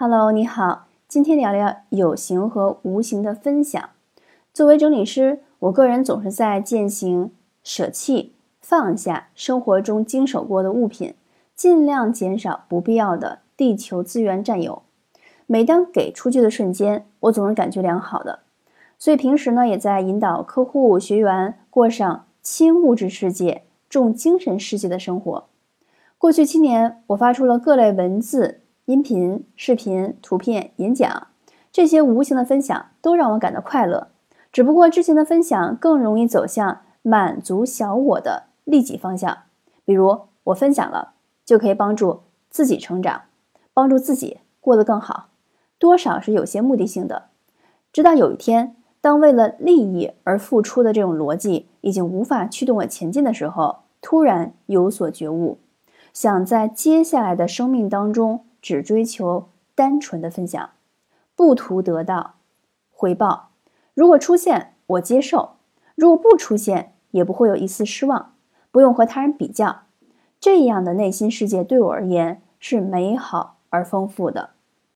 Hello，你好，今天聊聊有形和无形的分享。作为整理师，我个人总是在践行舍弃、放下生活中经手过的物品，尽量减少不必要的地球资源占有。每当给出去的瞬间，我总是感觉良好的。所以平时呢，也在引导客户、学员过上轻物质世界、重精神世界的生活。过去七年，我发出了各类文字。音频、视频、图片、演讲，这些无形的分享都让我感到快乐。只不过之前的分享更容易走向满足小我的利己方向，比如我分享了就可以帮助自己成长，帮助自己过得更好，多少是有些目的性的。直到有一天，当为了利益而付出的这种逻辑已经无法驱动我前进的时候，突然有所觉悟，想在接下来的生命当中。只追求单纯的分享，不图得到回报。如果出现，我接受；如果不出现，也不会有一丝失望。不用和他人比较，这样的内心世界对我而言是美好而丰富的。